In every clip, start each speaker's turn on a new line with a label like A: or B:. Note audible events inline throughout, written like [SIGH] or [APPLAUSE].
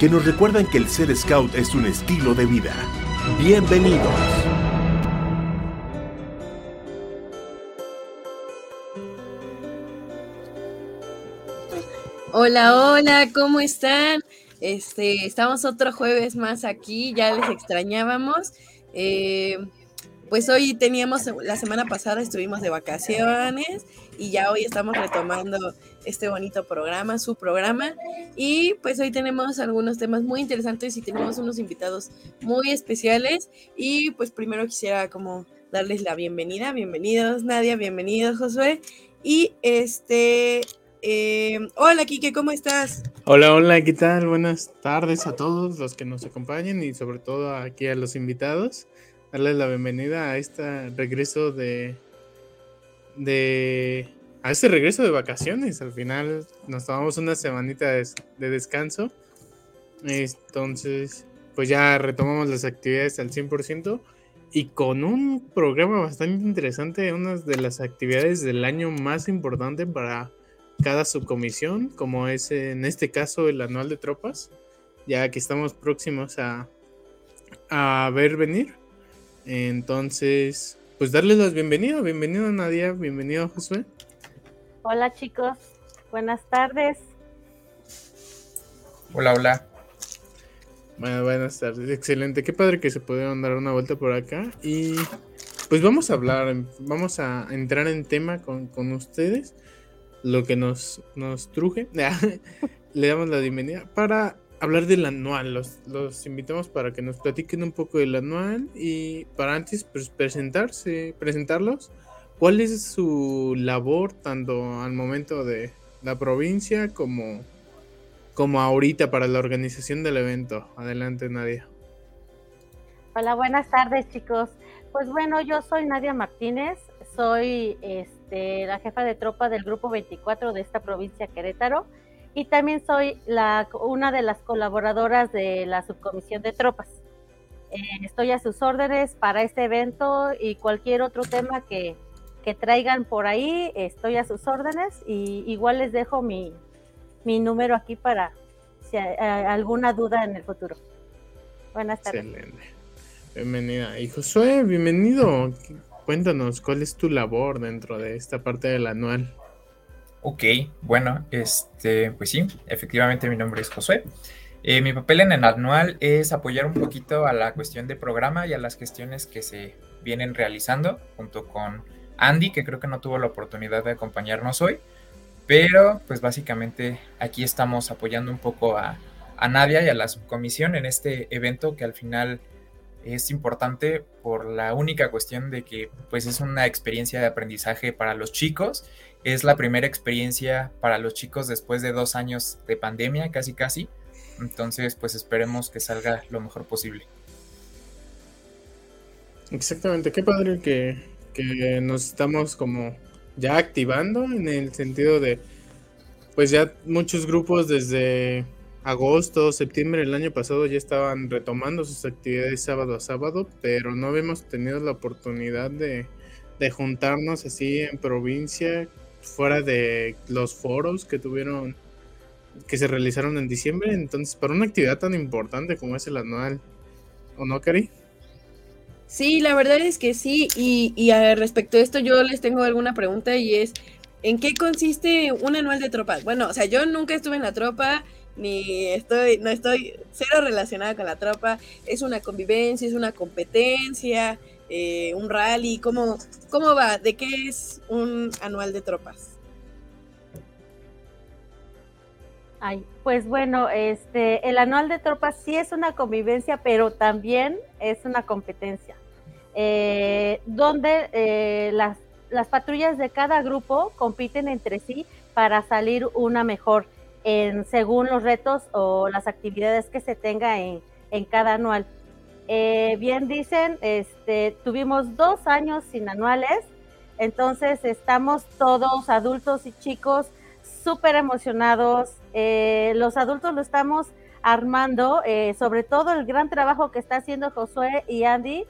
A: que nos recuerdan que el ser scout es un estilo de vida. Bienvenidos.
B: Hola, hola, ¿cómo están? Este, estamos otro jueves más aquí, ya les extrañábamos. Eh, pues hoy teníamos, la semana pasada estuvimos de vacaciones y ya hoy estamos retomando este bonito programa, su programa. Y pues hoy tenemos algunos temas muy interesantes y tenemos unos invitados muy especiales. Y pues primero quisiera como darles la bienvenida. Bienvenidos Nadia, bienvenidos Josué. Y este, eh, hola Kike, ¿cómo estás?
C: Hola, hola, ¿qué tal? Buenas tardes a todos los que nos acompañan y sobre todo aquí a los invitados. Darles la bienvenida a este regreso de, de a este regreso de vacaciones. Al final nos tomamos una semanita de, de, descanso. Entonces, pues ya retomamos las actividades al 100% y con un programa bastante interesante, una de las actividades del año más importante para cada subcomisión, como es en este caso el anual de tropas, ya que estamos próximos a, a ver venir. Entonces, pues darles las bienvenidas. Bienvenido Nadia, bienvenido Josué.
D: Hola chicos, buenas tardes.
E: Hola, hola.
C: Bueno, buenas tardes, excelente. Qué padre que se pudieron dar una vuelta por acá. Y pues vamos a hablar, vamos a entrar en tema con, con ustedes. Lo que nos, nos truje. [LAUGHS] Le damos la bienvenida para hablar del anual. Los, los invitamos para que nos platiquen un poco del anual y para antes pues, presentarse, presentarlos. ¿Cuál es su labor tanto al momento de la provincia como, como ahorita para la organización del evento? Adelante, Nadia.
D: Hola, buenas tardes, chicos. Pues bueno, yo soy Nadia Martínez, soy este, la jefa de tropa del grupo 24 de esta provincia Querétaro y también soy la, una de las colaboradoras de la subcomisión de tropas. Eh, estoy a sus órdenes para este evento y cualquier otro tema que, que, traigan por ahí, estoy a sus órdenes y igual les dejo mi, mi número aquí para si hay, alguna duda en el futuro. Buenas tardes.
C: Excelente. Bienvenida. Y Josué, bienvenido. Cuéntanos, ¿cuál es tu labor dentro de esta parte del anual?
E: Ok, bueno, este, pues sí, efectivamente mi nombre es Josué. Eh, mi papel en el anual es apoyar un poquito a la cuestión de programa y a las gestiones que se vienen realizando junto con Andy, que creo que no tuvo la oportunidad de acompañarnos hoy, pero pues básicamente aquí estamos apoyando un poco a, a Nadia y a la subcomisión en este evento que al final es importante por la única cuestión de que pues es una experiencia de aprendizaje para los chicos es la primera experiencia para los chicos después de dos años de pandemia, casi casi. Entonces, pues esperemos que salga lo mejor posible.
C: Exactamente, qué padre que, que nos estamos como ya activando en el sentido de, pues ya muchos grupos desde agosto, septiembre del año pasado ya estaban retomando sus actividades sábado a sábado, pero no habíamos tenido la oportunidad de, de juntarnos así en provincia fuera de los foros que tuvieron, que se realizaron en diciembre. Entonces, para una actividad tan importante como es el anual, ¿o no, Cari?
B: Sí, la verdad es que sí. Y, y respecto a esto, yo les tengo alguna pregunta y es, ¿en qué consiste un anual de tropas? Bueno, o sea, yo nunca estuve en la tropa, ni estoy, no estoy cero relacionada con la tropa. Es una convivencia, es una competencia, eh, un rally? ¿Cómo, ¿Cómo va? ¿De qué es un anual de tropas?
D: Ay, pues bueno, este, el anual de tropas sí es una convivencia, pero también es una competencia, eh, donde eh, las, las patrullas de cada grupo compiten entre sí para salir una mejor en, según los retos o las actividades que se tenga en, en cada anual. eh, bien dicen, este, tuvimos dos años sin anuales, entonces estamos todos, adultos y chicos, súper emocionados. Eh, los adultos lo estamos armando, eh, sobre todo el gran trabajo que está haciendo Josué y Andy.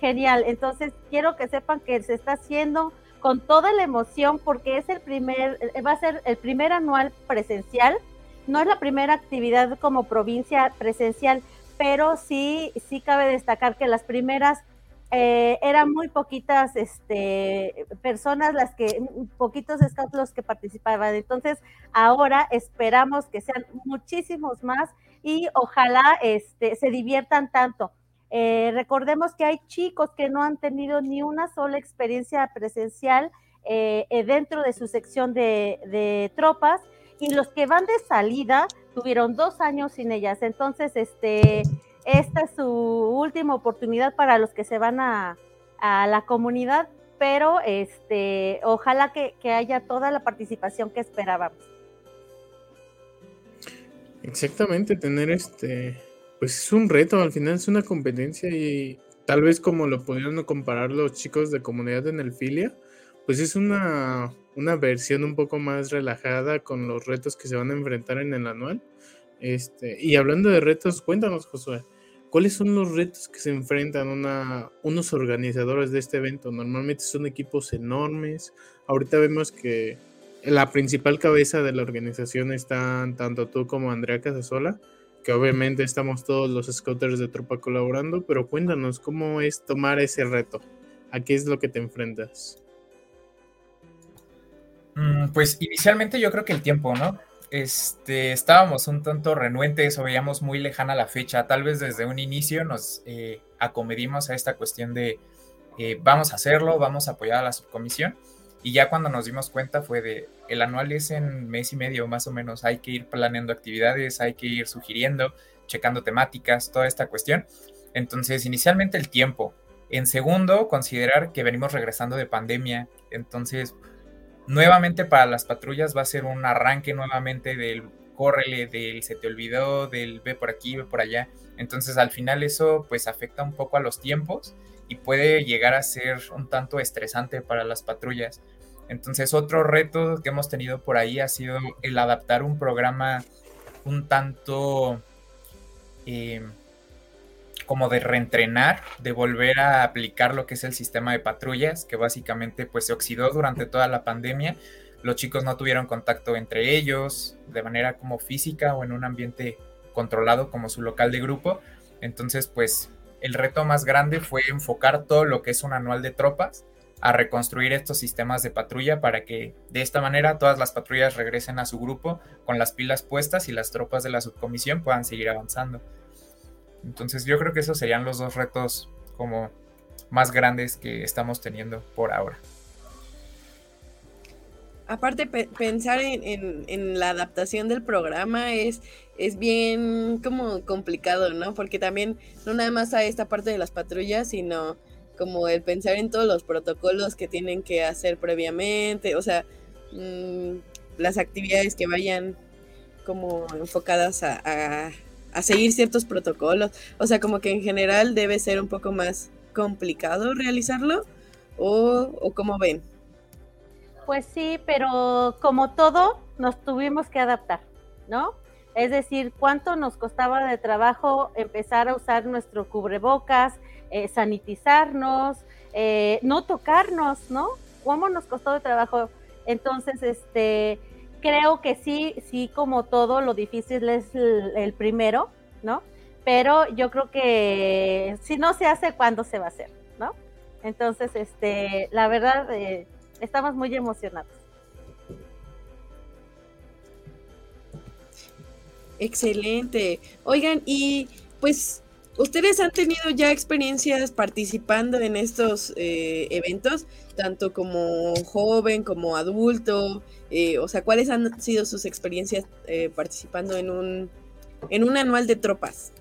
D: Genial, entonces quiero que sepan que se está haciendo con toda la emoción porque es el primer, va a ser el primer anual presencial. No es la primera actividad como provincia presencial, pero sí, sí cabe destacar que las primeras eh, eran muy poquitas este, personas las que, poquitos scouts los que participaban. Entonces, ahora esperamos que sean muchísimos más y ojalá este, se diviertan tanto. Eh, recordemos que hay chicos que no han tenido ni una sola experiencia presencial eh, dentro de su sección de, de tropas y los que van de salida tuvieron dos años sin ellas. Entonces, este, esta es su última oportunidad para los que se van a, la comunidad, pero este, ojalá que, haya toda la participación que esperábamos.
C: Exactamente, tener este, pues es un reto, al final es una competencia y tal vez como lo pudieron comparar los chicos de comunidad en el filia, pues es una, una versión un poco más relajada con los retos que se van a enfrentar en el anual. Este, y hablando de retos, cuéntanos, Josué, ¿cuáles son los retos que se enfrentan unos organizadores de este evento? Normalmente son equipos enormes. Ahorita vemos que la principal cabeza de la organización están tanto tú como Andrea Casasola, que obviamente estamos todos los scouters de tropa colaborando, pero cuéntanos cómo es tomar ese reto. ¿A qué es lo que te enfrentas?
E: Mm, pues inicialmente yo creo que el tiempo, ¿no? Este, estábamos un tanto renuentes o veíamos muy lejana la fecha. Tal vez desde un inicio nos eh, acomedimos a esta cuestión de eh, vamos a hacerlo, vamos a apoyar a la subcomisión. Y ya cuando nos dimos cuenta fue de el anual es en mes y medio más o menos. Hay que ir planeando actividades, hay que ir sugiriendo, checando temáticas, toda esta cuestión. Entonces, inicialmente el tiempo. En segundo, considerar que venimos regresando de pandemia. Entonces, nuevamente para las patrullas va a ser un arranque nuevamente del córrele, del se te olvidó, del ve por aquí, ve por allá. Entonces al final eso pues afecta un poco a los tiempos y puede llegar a ser un tanto estresante para las patrullas. Entonces otro reto que hemos tenido por ahí ha sido el adaptar un programa un tanto... Eh, como de reentrenar, de volver a aplicar lo que es el sistema de patrullas, que básicamente pues se oxidó durante toda la pandemia. Los chicos no tuvieron contacto entre ellos de manera como física o en un ambiente controlado como su local de grupo. Entonces pues el reto más grande fue enfocar todo lo que es un anual de tropas a reconstruir estos sistemas de patrulla para que de esta manera todas las patrullas regresen a su grupo con las pilas puestas y las tropas de la subcomisión puedan seguir avanzando. Entonces yo creo que esos serían los dos retos como más grandes que estamos teniendo por ahora.
B: Aparte, pensar en, la adaptación del programa es, es bien como complicado, ¿no? Porque también no nada más a esta parte de las patrullas, sino como el pensar en todos los protocolos que tienen que hacer previamente, o sea, mm, las actividades que vayan como enfocadas a a seguir ciertos protocolos. O sea, como que en general debe ser un poco más complicado realizarlo o, o como ven.
D: Pues sí, pero como todo, nos tuvimos que adaptar, ¿no? Es decir, cuánto nos costaba de trabajo empezar a usar nuestro cubrebocas, eh, sanitizarnos, eh, no tocarnos, ¿no? ¿Cómo nos costó de trabajo? Entonces, este, creo que sí, sí, como todo, lo difícil es el, primero, ¿no? Pero yo creo que si no se hace, ¿cuándo se va a hacer? ¿no? Entonces, este, la verdad, eh, estamos muy emocionados.
B: Excelente. Oigan, y pues ustedes han tenido ya experiencias participando en estos eh, eventos, tanto como joven, como adulto, eh, o sea, ¿cuáles han sido sus experiencias eh, participando en un, en anual de tropas?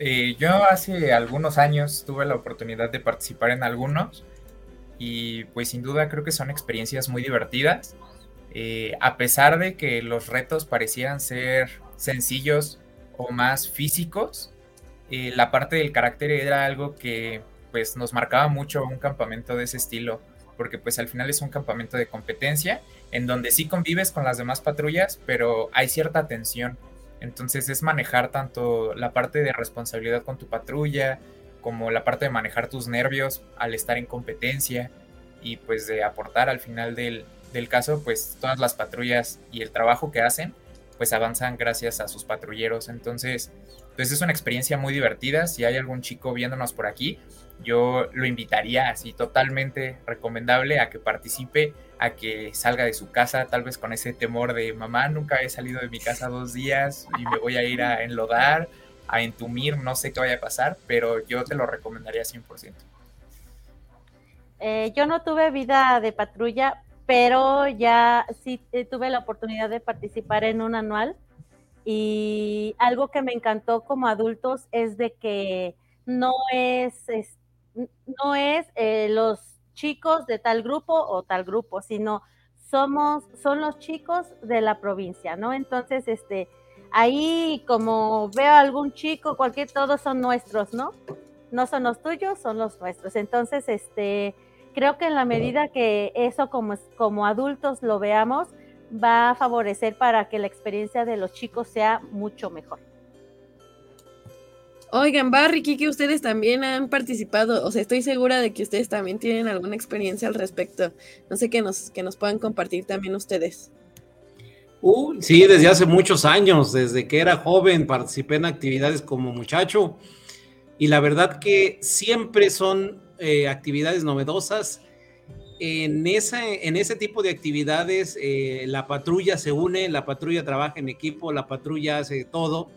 E: Eh, yo hace algunos años tuve la oportunidad de participar en algunos y pues sin duda creo que son experiencias muy divertidas. a pesar de que los retos parecieran ser sencillos o más físicos, eh, la parte del carácter era algo que pues nos marcaba mucho un campamento de ese estilo, porque pues al final es un campamento de competencia en donde sí convives con las demás patrullas, pero hay cierta tensión. Entonces es manejar tanto la parte de responsabilidad con tu patrulla, como la parte de manejar tus nervios al estar en competencia y pues de aportar al final del, del caso, pues todas las patrullas y el trabajo que hacen, pues avanzan gracias a sus patrulleros. Entonces, pues es una experiencia muy divertida. Si hay algún chico viéndonos por aquí, yo lo invitaría así totalmente recomendable a que participe, a que salga de su casa, tal vez con ese temor de mamá, nunca he salido de mi casa dos días y me voy a ir a enlodar, a entumir, no sé qué vaya a pasar, pero yo te lo recomendaría 100%.
D: Eh, yo no tuve vida de patrulla, pero ya sí eh, tuve la oportunidad de participar en un anual y algo que me encantó como adultos es de que no es, no es eh, los chicos de tal grupo o tal grupo, sino somos, son los chicos de la provincia, ¿no? Entonces, este, ahí como veo algún chico, cualquier, todos son nuestros, ¿no? No son los tuyos, son los nuestros. Entonces, este, creo que en la medida que eso como, como adultos lo veamos, va a favorecer para que la experiencia de los chicos sea mucho mejor.
B: Oigan, Barry, Kiki, ustedes también han participado, o sea, estoy segura de que ustedes también tienen alguna experiencia al respecto. No sé que nos, que nos puedan compartir también ustedes.
F: Uh, sí, desde hace muchos años, desde que era joven, participé en actividades como muchacho y la verdad que siempre son eh, actividades novedosas. En, esa, en ese tipo de actividades, eh, la patrulla se une, la patrulla trabaja en equipo, la patrulla hace todo.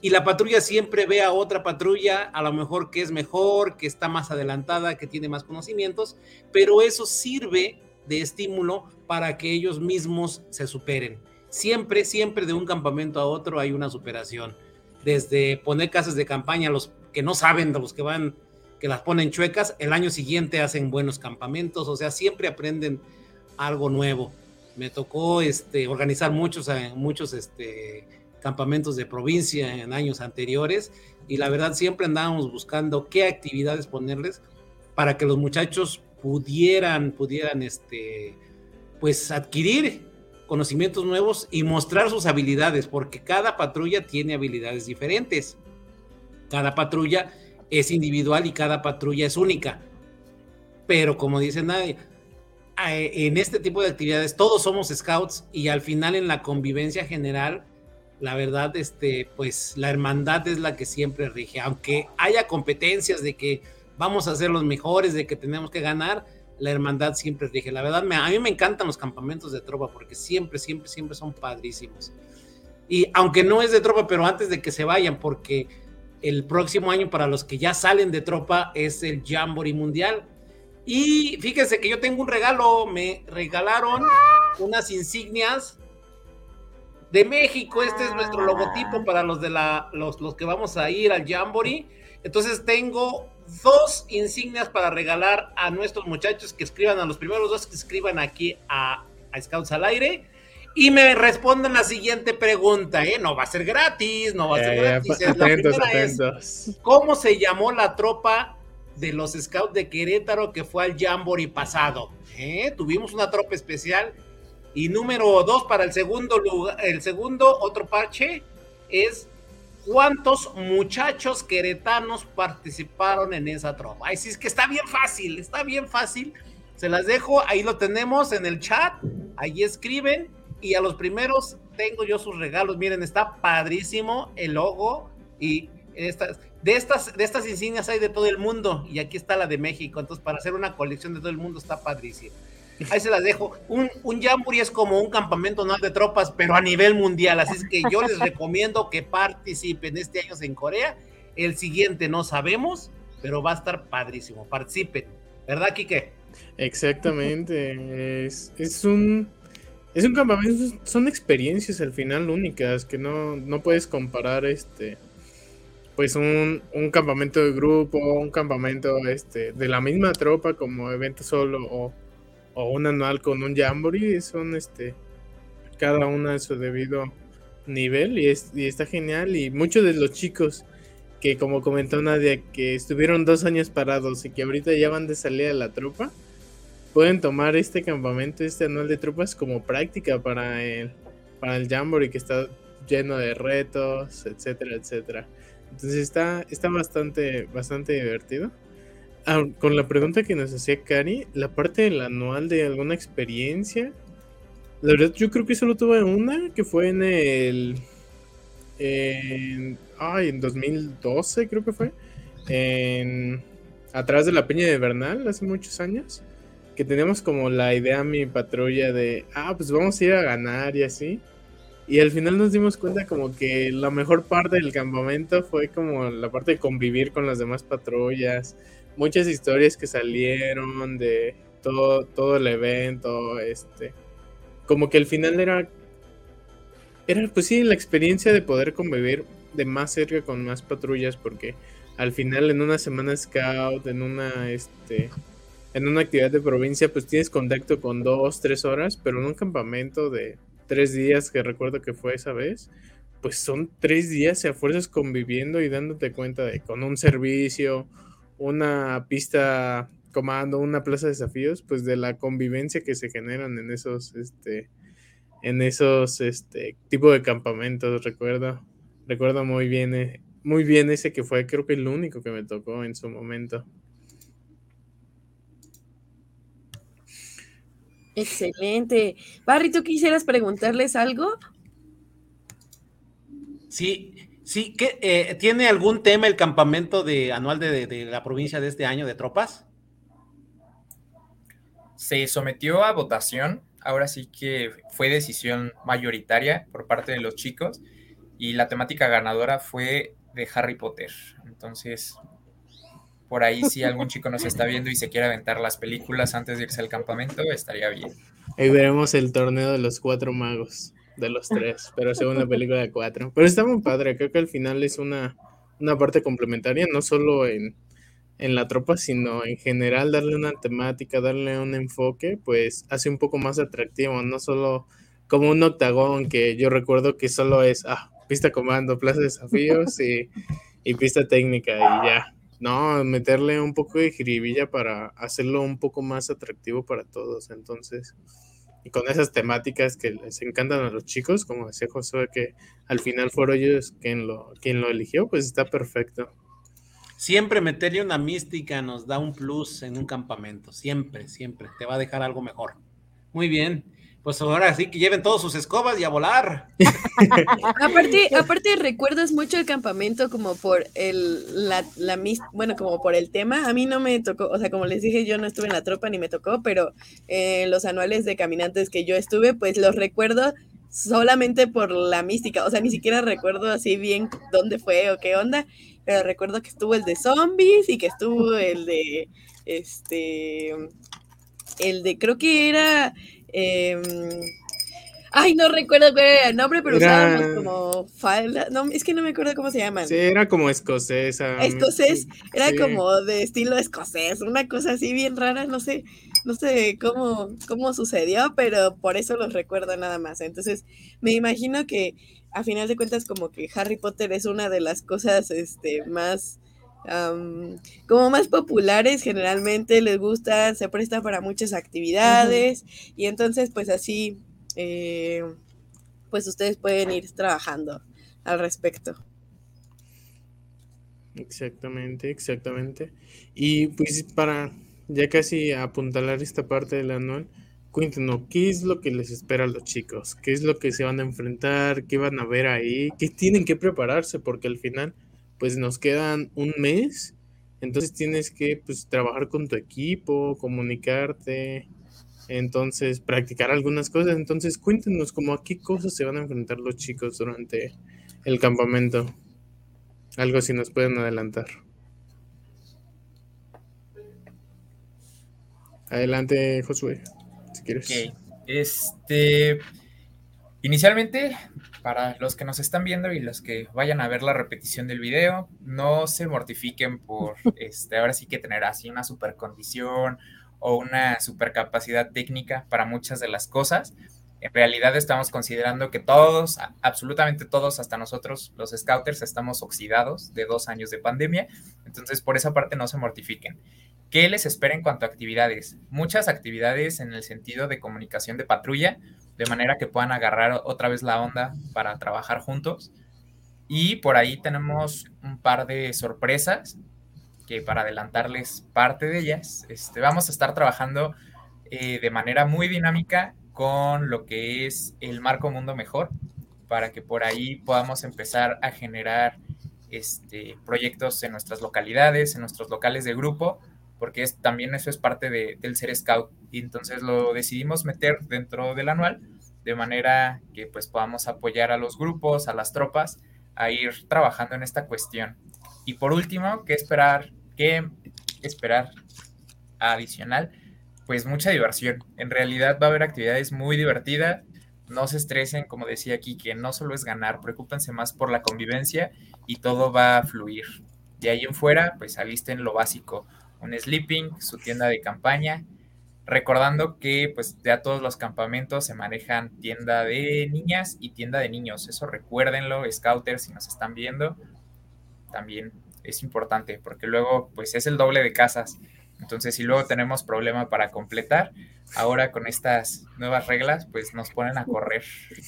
F: Y la patrulla siempre ve a otra patrulla, a lo mejor que es mejor, que está más adelantada, que tiene más conocimientos, pero eso sirve de estímulo para que ellos mismos se superen. Siempre, siempre de un campamento a otro hay una superación. Desde poner casas de campaña, los que no saben, de los que van que las ponen chuecas, el año siguiente hacen buenos campamentos, o sea, siempre aprenden algo nuevo. Me tocó este, organizar muchos, eh, muchos este, campamentos de provincia en años anteriores y la verdad siempre andábamos buscando qué actividades ponerles para que los muchachos pudieran, pudieran este, pues adquirir conocimientos nuevos y mostrar sus habilidades, porque cada patrulla tiene habilidades diferentes. Cada patrulla es individual y cada patrulla es única. Pero como dice nadie, en este tipo de actividades todos somos scouts y al final en la convivencia general, la verdad, este, pues la hermandad es la que siempre rige. Aunque haya competencias de que vamos a ser los mejores, de que tenemos que ganar, la hermandad siempre rige. La verdad, a mí me encantan los campamentos de tropa porque siempre, siempre, siempre son padrísimos. Y aunque no es de tropa, pero antes de que se vayan, porque el próximo año para los que ya salen de tropa es el Jamboree Mundial. Y fíjense que yo tengo un regalo, me regalaron unas insignias de México. Este es nuestro logotipo para los de la los, los que vamos a ir al Jamboree. Entonces tengo dos insignias para regalar a nuestros muchachos que escriban, a los primeros dos que escriban aquí a, a Scouts al aire y me responden la siguiente pregunta, ¿eh? No va a ser gratis, no va a ser gratis. atentos, atentos. ¿Cómo se llamó la tropa de los Scouts de Querétaro que fue al Jamboree pasado? ¿Eh? Tuvimos una tropa especial. Y número dos, para el segundo lugar, el segundo, otro parche, es cuántos muchachos queretanos participaron en esa tropa. Ay, sí, es que está bien fácil, está bien fácil. Se las dejo, ahí lo tenemos en el chat, ahí escriben y a los primeros tengo yo sus regalos. Miren, está padrísimo el logo y estas, de estas, de estas insignias hay de todo el mundo y aquí está la de México. Entonces, para hacer una colección de todo el mundo está padrísimo. Ahí se las dejo. Un, un Jamboree es como un campamento no de tropas, pero a nivel mundial. Así es que yo les recomiendo que participen este año en Corea. El siguiente no sabemos, pero va a estar padrísimo. Participen. ¿Verdad, Kike?
C: Exactamente. Es, es un es un campamento, son experiencias al final únicas que no, no puedes comparar este pues un, un, campamento de grupo, un campamento este, de la misma tropa como evento solo o, o un anual con un jamboree, son este cada una a su debido nivel y, y está genial. Y muchos de los chicos que, como comentó Nadia, que estuvieron dos años parados y que ahorita ya van de salida de la tropa, pueden tomar este campamento, este anual de tropas como práctica para el, para el Jamboree que está lleno de retos, etcétera, etcétera. Entonces está, está bastante, bastante divertido. Con la pregunta que nos hacía Cari, la parte del anual de alguna experiencia, la verdad yo creo que solo tuve una, que fue en el... En, ay, en 2012 creo que fue. En, atrás de la Peña de Bernal, hace muchos años que teníamos como la idea mi patrulla de, ah, pues vamos a ir a ganar y así. Y al final nos dimos cuenta como que la mejor parte del campamento fue como la parte de convivir con las demás patrullas, muchas historias que salieron de todo, todo el evento, este, como que al final era, era pues sí, la experiencia de poder convivir de más cerca con más patrullas, porque al final en una semana scout, en una, este, en una actividad de provincia, pues tienes contacto con dos, tres horas, pero en un campamento de tres días, que recuerdo que fue esa vez, pues son tres días a fuerzas conviviendo y dándote cuenta de con un servicio, una pista comando, una plaza de desafíos, pues de la convivencia que se generan en esos, este, en esos, este, tipo de campamentos, recuerdo, recuerdo muy bien, eh, muy bien ese que fue, creo que el único que me tocó en su momento.
B: Excelente. Barry, ¿tú quisieras preguntarles algo?
F: Sí, sí. ¿qué, eh, ¿Tiene algún tema el campamento de, anual de, de, la provincia de este año de tropas?
E: Se sometió a votación. Ahora sí que fue decisión mayoritaria por parte de los chicos y la temática ganadora fue de Harry Potter. Entonces, por ahí si algún chico nos está viendo y se quiere aventar las películas antes de irse al campamento, estaría bien.
C: Ahí veremos el torneo de los cuatro magos, de los tres, pero según la película de cuatro. Pero está muy padre, creo que al final es una, una parte complementaria, no solo en, en la tropa, sino en general darle una temática, darle un enfoque, pues hace un poco más atractivo, no solo como un octagón que yo recuerdo que solo es, ah, pista comando, plaza de desafíos y, y pista técnica y ya no, meterle un poco de jiribilla para hacerlo un poco más atractivo para todos. Entonces, y con esas temáticas que les encantan a los chicos, como decía Josué, que al final fueron ellos quien lo, quien lo eligió, pues está perfecto.
F: Siempre meterle una mística nos da un plus en un campamento. Siempre, siempre. Te va a dejar algo mejor. Muy bien pues ahora sí que lleven todas sus escobas y a volar. [LAUGHS]
B: aparte, [LAUGHS] aparte recuerdas mucho el campamento como por el, la, la, bueno, como por el tema. A mí no me tocó, o sea, como les dije, yo no estuve en la tropa ni me tocó, pero eh, los anuales de caminantes que yo estuve, pues los recuerdo solamente por la mística. O sea, ni siquiera recuerdo así bien dónde fue o qué onda, pero recuerdo que estuvo el de zombies y que estuvo el de, este, el de, creo que era eh, ay, no recuerdo cuál era el nombre, pero usábamos como falda. No, es que no me acuerdo cómo se llaman.
C: Sí, era como escocesa.
B: Escocés, era como de estilo escocés, una cosa así bien rara, no sé, no sé cómo, cómo sucedió, pero por eso los recuerdo nada más. Entonces, me imagino que a final de cuentas, como que Harry Potter es una de las cosas este, más como más populares, generalmente les gusta, se presta para muchas actividades y entonces pues así, eh, pues ustedes pueden ir trabajando al respecto.
C: Exactamente, exactamente. Y pues para ya casi apuntalar esta parte del anual, cuéntenos, ¿qué es lo que les espera a los chicos? ¿Qué es lo que se van a enfrentar? ¿Qué van a ver ahí? ¿Qué tienen que prepararse? Porque al final pues nos quedan un mes, entonces tienes que pues, trabajar con tu equipo, comunicarte, entonces practicar algunas cosas. Entonces cuéntenos como a qué cosas se van a enfrentar los chicos durante el campamento. Algo si nos pueden adelantar. Adelante, Josué, si quieres.
E: Este, inicialmente para los que nos están viendo y los que vayan a ver la repetición del video, no se mortifiquen por [LAUGHS] este, ahora sí que tener así una super condición o una super capacidad técnica para muchas de las cosas. En realidad estamos considerando que todos, absolutamente todos, hasta nosotros, los scouters, estamos oxidados de dos años de pandemia. Entonces, por esa parte no se mortifiquen. ¿Qué les espera en cuanto a actividades? Muchas actividades en el sentido de comunicación de patrulla, de manera que puedan agarrar otra vez la onda para trabajar juntos. Y por ahí tenemos un par de sorpresas que para adelantarles parte de ellas, este, vamos a estar trabajando eh, de manera muy dinámica con lo que es el marco mundo mejor, para que por ahí podamos empezar a generar este, proyectos en nuestras localidades, en nuestros locales de grupo, porque es, también eso es parte del ser scout. Y entonces lo decidimos meter dentro del anual, de manera que pues podamos apoyar a los grupos, a las tropas, a ir trabajando en esta cuestión. Y por último, ¿qué esperar? ¿Qué esperar adicional? Pues mucha diversión. En realidad va a haber actividades muy divertidas. No se estresen, como decía aquí, que no solo es ganar, preocúpense más por la convivencia y todo va a fluir. De ahí en fuera, pues alisten lo básico, un sleeping, su tienda de campaña, recordando que pues ya todos los campamentos se manejan tienda de niñas y tienda de niños, eso recuérdenlo, scouters, si nos están viendo, también es importante, porque luego pues es el doble de casas, entonces si luego tenemos problema para completar, ahora con estas nuevas reglas pues nos ponen a correr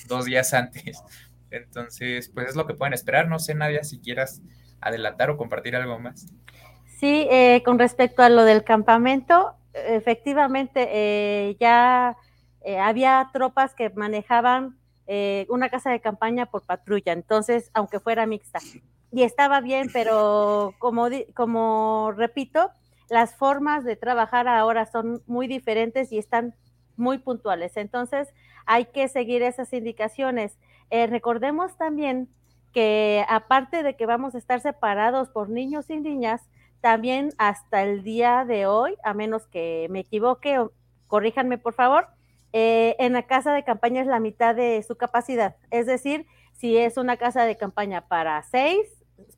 E: dos días antes, entonces pues es lo que pueden esperar, no sé Nadia si quieras adelantar o compartir algo más.
D: Sí, eh, con respecto a lo del campamento, efectivamente eh, ya eh, había tropas que manejaban una casa de campaña por patrulla, entonces, aunque fuera mixta. Y estaba bien, pero como, como repito, las formas de trabajar ahora son muy diferentes y están muy puntuales. Entonces, hay que seguir esas indicaciones. recordemos también que aparte de que vamos a estar separados por niños y niñas, también hasta el día de hoy, a menos que me equivoque, o corríjanme por favor, eh, en la casa de campaña es la mitad de su capacidad. Es decir, si es una casa de campaña para seis,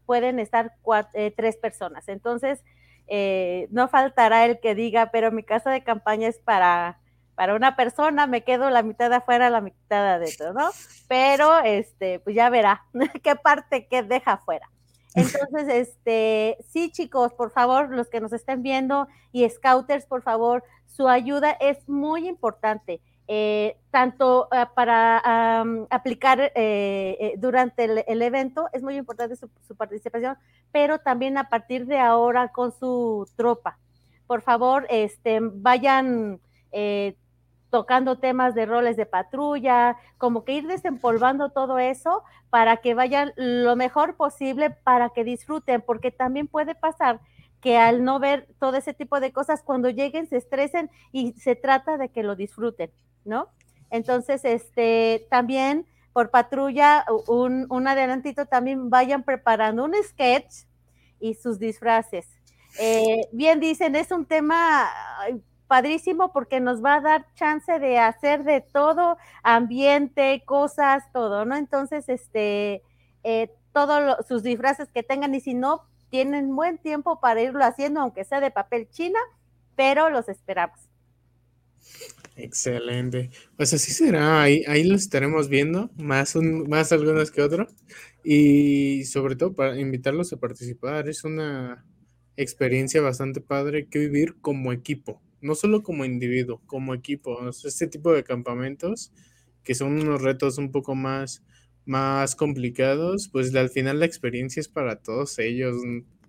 D: pueden estar eh, tres personas. Entonces, eh, no faltará el que diga, pero mi casa de campaña es para, para una persona, me quedo la mitad de afuera, la mitad de adentro, ¿no? Pero, este, pues ya verá [LAUGHS] qué parte que deja afuera. Entonces, este, sí, chicos, por favor, los que nos estén viendo y scouters, por favor, su ayuda es muy importante. Eh, tanto eh, para aplicar eh, durante el, evento, es muy importante su, su, participación, pero también a partir de ahora con su tropa. Por favor, este, vayan tocando temas de roles de patrulla, como que ir desempolvando todo eso para que vayan lo mejor posible, para que disfruten, porque también puede pasar que al no ver todo ese tipo de cosas, cuando lleguen se estresen y se trata de que lo disfruten, ¿no? Entonces, este, también por patrulla, un, adelantito también vayan preparando un sketch y sus disfraces. Eh, bien dicen, es un tema padrísimo porque nos va a dar chance de hacer de todo, ambiente, cosas, todo, ¿no? Entonces, este, eh, todos sus disfraces que tengan y si no, tienen buen tiempo para irlo haciendo, aunque sea de papel china, pero los esperamos.
C: Excelente. Pues así será, ahí, ahí los estaremos viendo, más, un, más algunos que otros, y sobre todo para invitarlos a participar. Es una experiencia bastante padre que vivir como equipo no solo como individuo, como equipo. este tipo de campamentos, que son unos retos un poco más, más complicados, pues al final la experiencia es para todos ellos.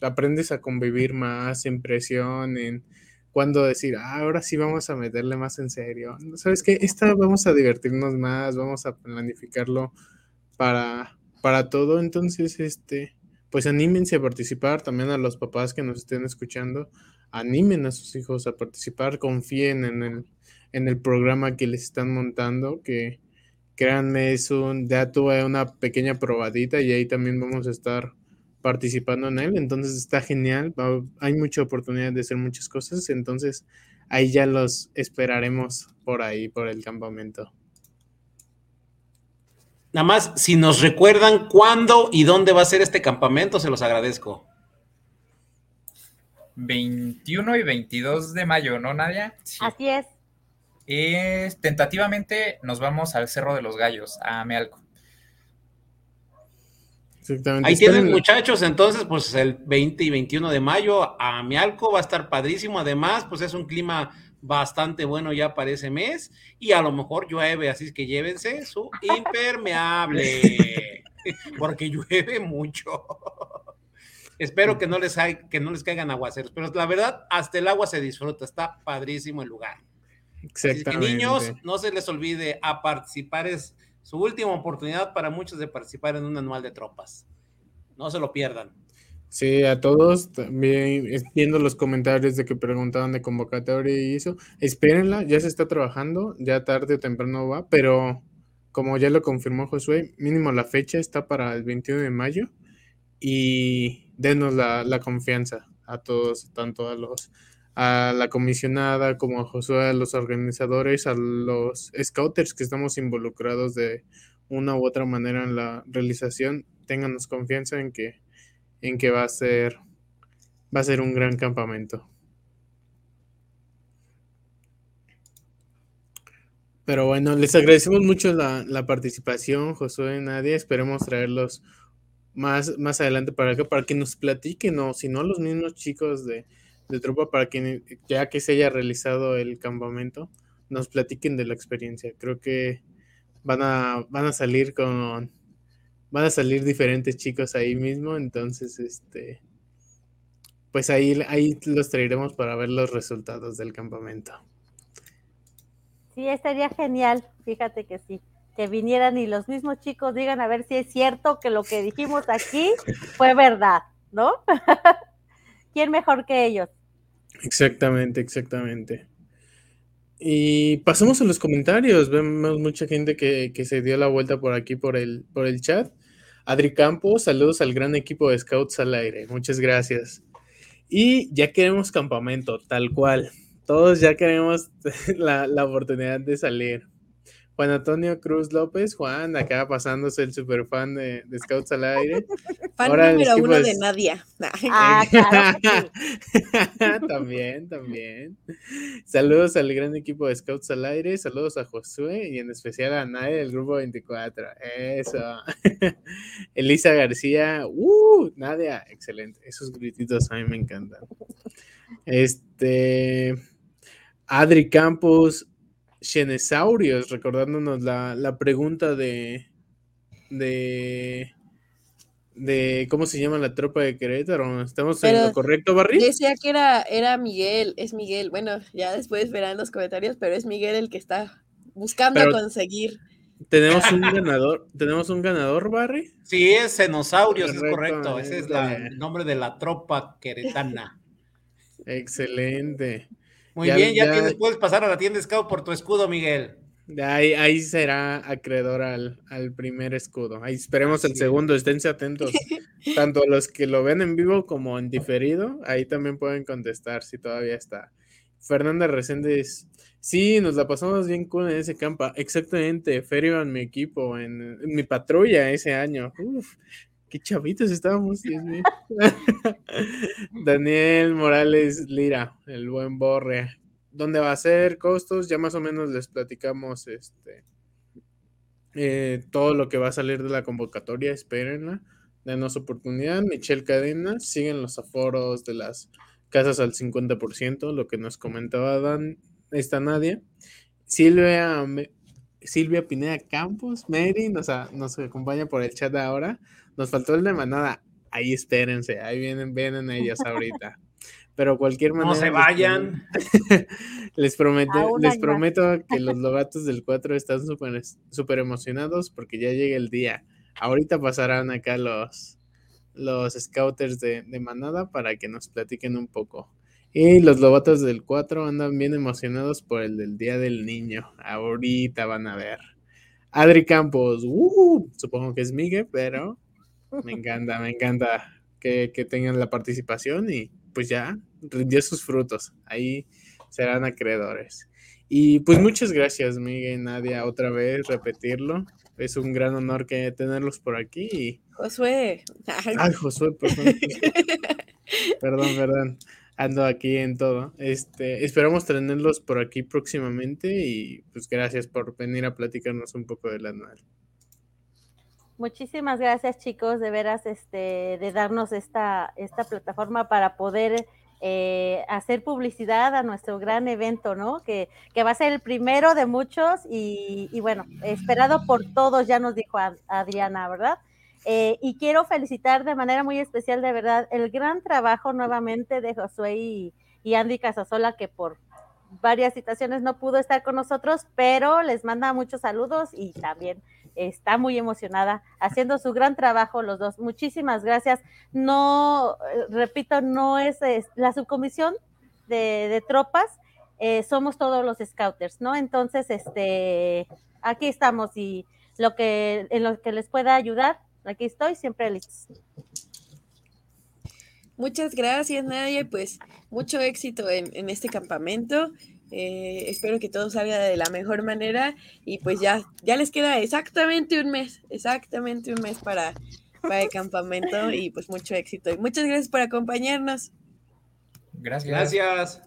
C: Aprendes a convivir más en presión, en cuando decir, ah, ahora sí vamos a meterle más en serio. ¿Sabes qué? Esta vamos a divertirnos más, vamos a planificarlo para, para todo. Entonces, este, pues anímense a participar también a los papás que nos estén escuchando animen a sus hijos a participar, confíen en el, en el programa que les están montando, que créanme, es un, ya tuve una pequeña probadita y ahí también vamos a estar participando en él, entonces está genial, hay mucha oportunidad de hacer muchas cosas, entonces ahí ya los esperaremos por ahí, por el campamento.
F: Nada más, si nos recuerdan cuándo y dónde va a ser este campamento, se los agradezco.
E: 21 y 22 de mayo, ¿no, Nadia?
D: Así es.
E: es, tentativamente nos vamos al Cerro de los Gallos, a Mealco.
F: Exactamente. Ahí tienen muchachos, entonces pues el 20 y 21 de mayo a Mialco va a estar padrísimo, además pues es un clima bastante bueno ya para ese mes y a lo mejor llueve, así es que llévense su [LAUGHS] impermeable, porque llueve mucho. Espero que no les que no les caigan aguaceros, pero la verdad hasta el agua se disfruta, está padrísimo el lugar. Exactamente. niños, no se les olvide a participar es su última oportunidad para muchos de participar en un anual de tropas. No se lo pierdan.
C: Sí, a todos, también viendo los comentarios de que preguntaban de convocatoria y eso, espérenla, ya se está trabajando, ya tarde o temprano va, pero como ya lo confirmó Josué, mínimo la fecha está para el 21 de mayo y denos la, la confianza a todos, tanto a los a la comisionada, como a Josué, a los organizadores, a los scouters que estamos involucrados de una u otra manera en la realización, ténganos confianza en que, en que va a ser va a ser un gran campamento. Pero bueno, les agradecemos mucho la, la participación, Josué y Nadia. Esperemos traerlos más, más adelante para acá, para que nos platiquen, o si no, los mismos chicos de, de tropa para que ya que se haya realizado el campamento, nos platiquen de la experiencia. Creo que van a, van a salir con van a salir diferentes chicos ahí mismo, entonces este pues ahí, ahí los traeremos para ver los resultados del campamento.
D: Sí, estaría genial, fíjate que sí, que vinieran y los mismos chicos digan a ver si es cierto que lo que dijimos aquí fue verdad, ¿no? [LAUGHS] ¿Quién mejor que ellos?
C: Exactamente, exactamente. Y pasamos a los comentarios. Vemos mucha gente que, se dio la vuelta por aquí por el, por el chat. Adri Campos, saludos al gran equipo de Scouts al aire. Muchas gracias. Y ya queremos campamento, tal cual. Todos ya queremos [LAUGHS] la, la oportunidad de salir. Juan Antonio Cruz López, Juan, acá pasándose el super fan de, Scouts al aire. [LAUGHS]
B: Fan número uno de Nadia. [LAUGHS]
D: Ah, [LAUGHS]
C: también, también. Saludos al gran equipo de Scouts al aire, saludos a Josué y en especial a Nadia del grupo 24. Eso. Elisa García, uh, Nadia, excelente. Esos grititos a mí me encantan. Este. Adri Campos, Xenesaurios, recordándonos la, pregunta de, de, de cómo se llama la tropa de Querétaro. ¿Estamos en lo correcto, Barry?
B: Decía que era, era Miguel, es Miguel. Bueno, ya después verán los comentarios, pero es Miguel el que está buscando conseguir.
C: ¿Tenemos un ganador? ¿Tenemos un ganador, Barry?
F: Sí, es Xenosaurios, es correcto. Ese es el nombre de la tropa queretana.
C: Excelente.
F: Muy bien, ya, tienes, puedes pasar a la tienda Scout por tu escudo, Miguel.
C: Ahí, ahí será acreedor al, primer escudo. Ahí esperemos el segundo, esténse atentos. [LAUGHS] Tanto los que lo ven en vivo como en diferido, ahí también pueden contestar si todavía está. Fernanda Reséndez, sí, nos la pasamos bien cool en ese campo. Exactamente, Ferio en mi equipo, en, en mi patrulla ese año. Uf, qué chavitos estábamos. [LAUGHS] Daniel Morales Lira, el buen Borre. ¿Dónde va a ser? Costos, ya más o menos les platicamos este eh, todo lo que va a salir de la convocatoria, espérenla, denos oportunidad. Michelle Cadena, siguen los aforos de las casas al 50%, lo que nos comentaba Dan, esta Nadia. Silvia, Silvia Pineda Campos, Mary, nos, nos acompaña por el chat ahora. Nos faltó el de manada. Ahí espérense, ahí vienen, vienen ellos ahorita. [LAUGHS] Pero cualquier manera.
F: No se vayan. [LAUGHS]
C: Les, prometo, les prometo que los [LAUGHS] lobatos del 4 están súper super emocionados porque ya llega el día. Ahorita pasarán acá los, los scouters de, de manada para que nos platiquen un poco. Y los lobatos del 4 andan bien emocionados por el del Día del Niño. Ahorita van a ver. Adri Campos, uh, supongo que es Miguel, pero [LAUGHS] me encanta, me encanta que, tengan la participación y pues ya rindió sus frutos. Ahí serán acreedores. Y pues muchas gracias, Miguel y Nadia, otra vez repetirlo. Es un gran honor que tenerlos por aquí.
B: Josué.
C: Ay, Josué, perdón. [LAUGHS] perdón, perdón. ando aquí en todo. Este, esperamos tenerlos por aquí próximamente y pues gracias por venir a platicarnos un poco del anual.
D: Muchísimas gracias chicos, de veras, este, de darnos esta, esta plataforma para poder eh, hacer publicidad a nuestro gran evento, ¿no? Que, que, va a ser el primero de muchos y, y bueno, esperado por todos, ya nos dijo Adriana, ¿verdad? Eh, y quiero felicitar de manera muy especial, de verdad, el gran trabajo nuevamente de Josué y, y Andy Casasola, que por varias situaciones no pudo estar con nosotros, pero les manda muchos saludos y también está muy emocionada haciendo su gran trabajo los dos. Muchísimas gracias. No, eh, repito, no es, la subcomisión de, tropas, eh, somos todos los scouters, ¿no? Entonces, este, aquí estamos y lo que, en lo que les pueda ayudar, Aquí estoy, siempre listos.
B: Muchas gracias, Nadia. Pues mucho éxito en, este campamento. Eh, espero que todo salga de la mejor manera y pues ya, ya les queda exactamente un mes, exactamente un mes para, para el campamento y pues mucho éxito. Y muchas gracias por acompañarnos.
E: Gracias.
F: Gracias.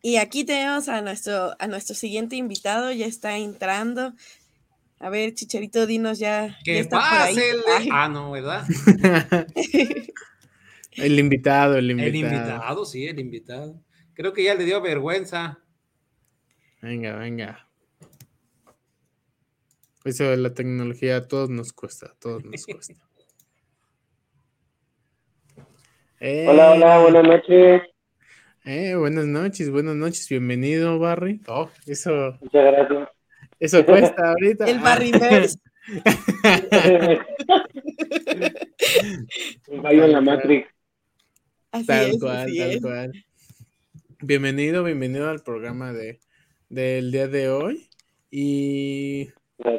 B: Y aquí tenemos a nuestro, a nuestro siguiente invitado, ya está entrando. A ver, Chicharito, dinos ya.
F: Que
B: está.
F: Ah, no, ¿verdad? [LAUGHS]
C: el invitado, el invitado.
F: El invitado, sí, el invitado. Creo que ya le dio vergüenza.
C: Venga, venga. Eso de la tecnología a todos nos cuesta, a todos nos [LAUGHS] cuesta.
G: Hola, hola, buenas noches.
C: Eh, buenas noches, buenas noches, bienvenido, Barry. Oh, eso.
G: Muchas gracias.
C: Eso cuesta ahorita.
B: El Barry Verse. [LAUGHS]
G: Un fallo en la Matrix.
C: tal cual, tal cual. Bienvenido, bienvenido al programa de del día de hoy. Y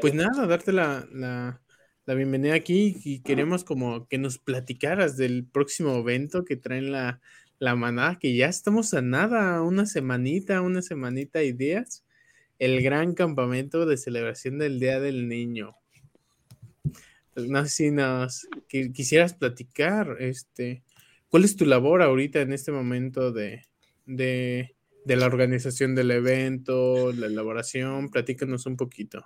C: pues nada, darte la, la, la bienvenida aquí y queremos como que nos platicaras del próximo evento que traen la, la manada, que ya estamos a nada, una semanita, una semanita y días, el gran campamento de celebración del Día del Niño. No sé si nos quisieras platicar, este, ¿cuál es tu labor ahorita en este momento de, de, de la organización del evento, la elaboración? Platícanos un poquito.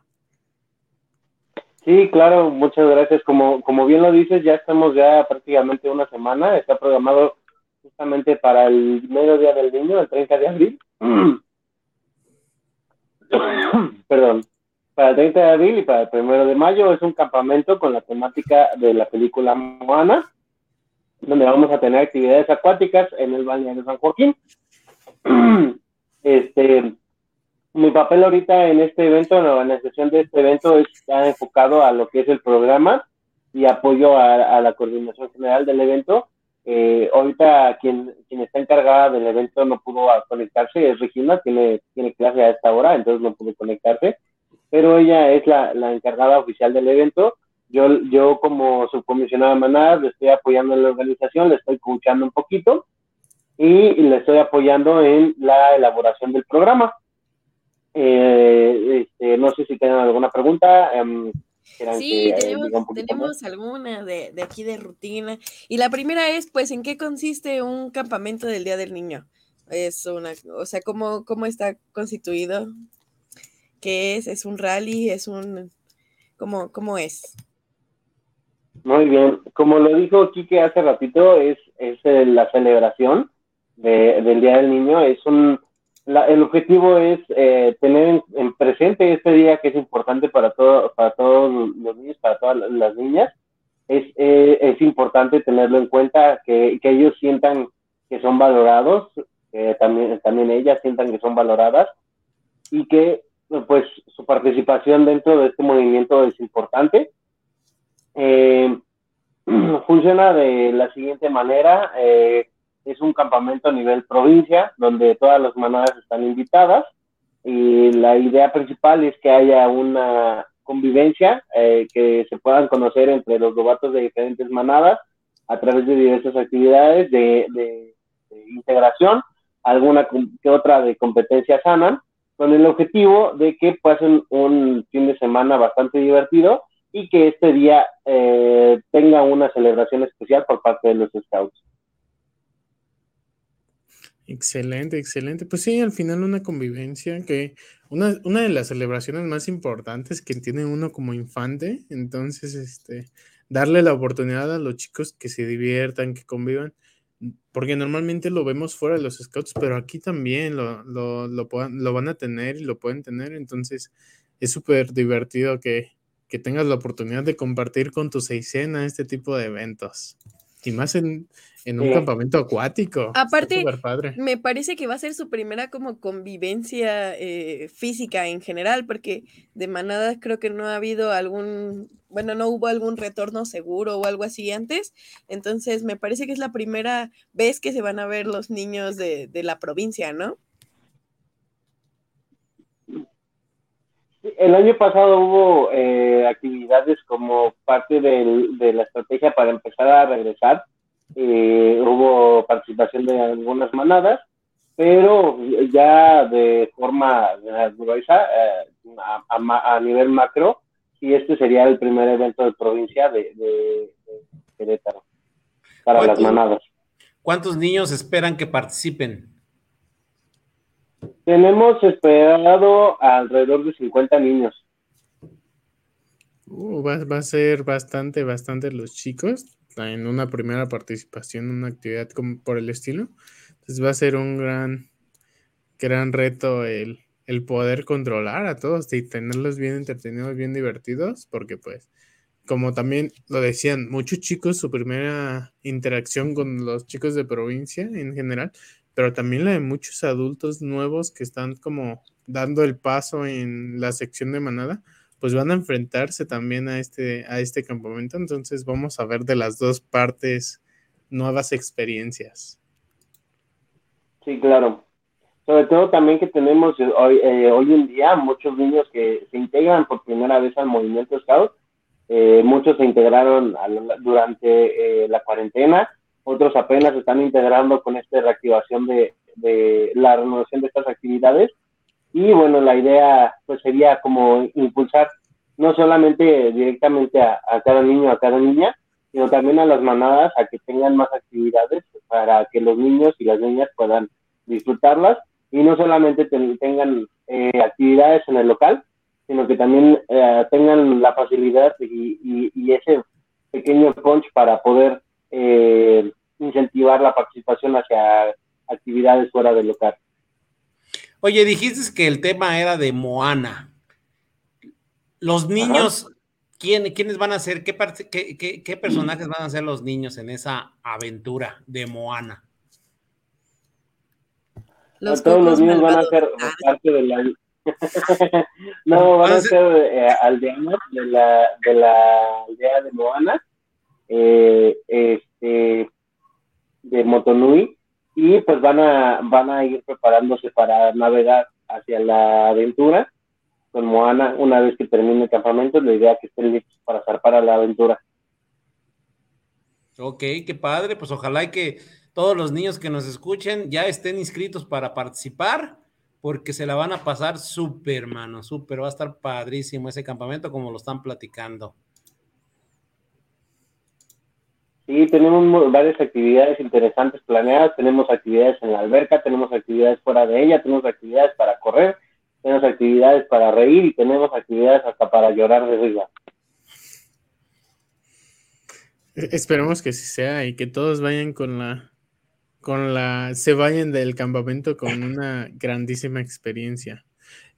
G: Sí, claro, muchas gracias. Como, como bien lo dices, ya estamos ya prácticamente una semana. Está programado justamente para el mediodía del niño, el 30 de abril. [CLEARS THROAT] [COUGHS] Perdón. Para el 30 de abril y para el 1 de mayo es un campamento con la temática de la película Moana, donde vamos a tener actividades acuáticas en el balneario San Joaquín. [COUGHS] Este, mi papel ahorita en este evento, en la organización de este evento, está enfocado a lo que es el programa y apoyo a la coordinación general del evento eh, ahorita quien, quien está encargada del evento no pudo conectarse, es Regina, tiene, tiene clase a esta hora, entonces no pudo conectarse, pero ella es la, la encargada oficial del evento. Yo, yo como subcomisionada manada le estoy apoyando en la organización, le estoy escuchando un poquito y, le estoy apoyando en la elaboración del programa. Eh, este, no sé si tienen alguna pregunta. Um,
B: Sí, eh, tenemos, alguna de, de, aquí de rutina. Y la primera es, pues, ¿en qué consiste un campamento del Día del Niño? Es una, o sea, ¿cómo, cómo está constituido? ¿Qué es? ¿Es un rally? ¿Es un, cómo, cómo es?
G: Muy bien, como lo dijo Kike hace ratito, es, es eh, la celebración de, del Día del Niño, es un el objetivo es eh, tener en, presente este día que es importante para, todo, para todos los niños, para todas las niñas. Es, eh, es importante tenerlo en cuenta, que, que, ellos sientan que son valorados, que también, también ellas sientan que son valoradas y que pues su participación dentro de este movimiento es importante. Eh, [CLEARS THROAT] funciona de la siguiente manera. Eh, es un campamento a nivel provincia donde todas las manadas están invitadas y la idea principal es que haya una convivencia, eh, que se puedan conocer entre los novatos de diferentes manadas a través de diversas actividades de, integración, alguna que otra de competencia sana, con el objetivo de que pasen un fin de semana bastante divertido y que este día eh, tenga una celebración especial por parte de los scouts.
C: Excelente, excelente. Pues sí, al final una convivencia que una, una de las celebraciones más importantes que tiene uno como infante, entonces este darle la oportunidad a los chicos que se diviertan, que convivan, porque normalmente lo vemos fuera de los scouts, pero aquí también lo, lo, lo, lo van a tener y lo pueden tener, entonces es súper divertido que, que tengas la oportunidad de compartir con tu seisena este tipo de eventos. Y más en, en un campamento acuático.
B: Aparte, me parece que va a ser su primera como convivencia eh, física en general, porque de manada creo que no ha habido algún, bueno, no hubo algún retorno seguro o algo así antes. Entonces, me parece que es la primera vez que se van a ver los niños de, de la provincia, ¿no?
G: El año pasado hubo eh, actividades como parte de la estrategia para empezar a regresar eh, hubo participación de algunas manadas, pero ya de forma gruesa, eh, a, nivel macro, y este sería el primer evento de provincia de, de, Querétaro para las manadas.
F: ¿Cuántos niños esperan que participen?
G: Tenemos esperado alrededor de 50 niños.
C: Uh, va, a ser bastante, bastante los chicos en una primera participación una actividad como por el estilo. Entonces va a ser un gran, gran reto el, el poder controlar a todos y tenerlos bien entretenidos, bien divertidos, porque pues, como también lo decían, muchos chicos, su primera interacción con los chicos de provincia en general, pero también la de muchos adultos nuevos que están como dando el paso en la sección de manada, pues van a enfrentarse también a este, a este campamento. Entonces vamos a ver de las dos partes nuevas experiencias.
G: Sí, claro. Sobre todo también que tenemos hoy, eh, hoy en día muchos niños que se integran por primera vez al movimiento Scout. Eh, muchos se integraron durante eh, la cuarentena, otros apenas están integrando con esta reactivación de, la renovación de estas actividades. Y bueno, la idea pues sería como impulsar no solamente directamente a, cada niño, a cada niña, sino también a las manadas a que tengan más actividades para que los niños y las niñas puedan disfrutarlas. Y no solamente tengan eh, actividades en el local, sino que también eh, tengan la facilidad y, ese pequeño punch para poder eh, incentivar la participación hacia actividades fuera del local.
F: Oye, dijiste que el tema era de Moana. Los niños, ¿quién, ¿quiénes van a ser? ¿Qué, qué, qué, personajes van a ser los niños en esa aventura de Moana?
G: Los todos los niños van a ser parte de la... [LAUGHS] [LAUGHS] no, van a ser eh, aldeanos de la, de la aldea de Moana, eh, este, de Motonui, y pues van a, van a ir preparándose para navegar hacia la aventura con Moana una vez que termine el campamento, la idea es que estén listos para zarpar a la aventura.
F: Ok, qué padre, pues ojalá que todos los niños que nos escuchen ya estén inscritos para participar, porque se la van a pasar súper, mano, súper, va a estar padrísimo ese campamento como lo están platicando.
G: Sí, tenemos varias actividades interesantes planeadas, tenemos actividades en la alberca, tenemos actividades fuera de ella, tenemos actividades para correr, tenemos actividades para reír y tenemos actividades hasta para llorar de risa.
C: Esperemos que sí sea y que todos vayan con la con la se vayan del campamento con una grandísima experiencia.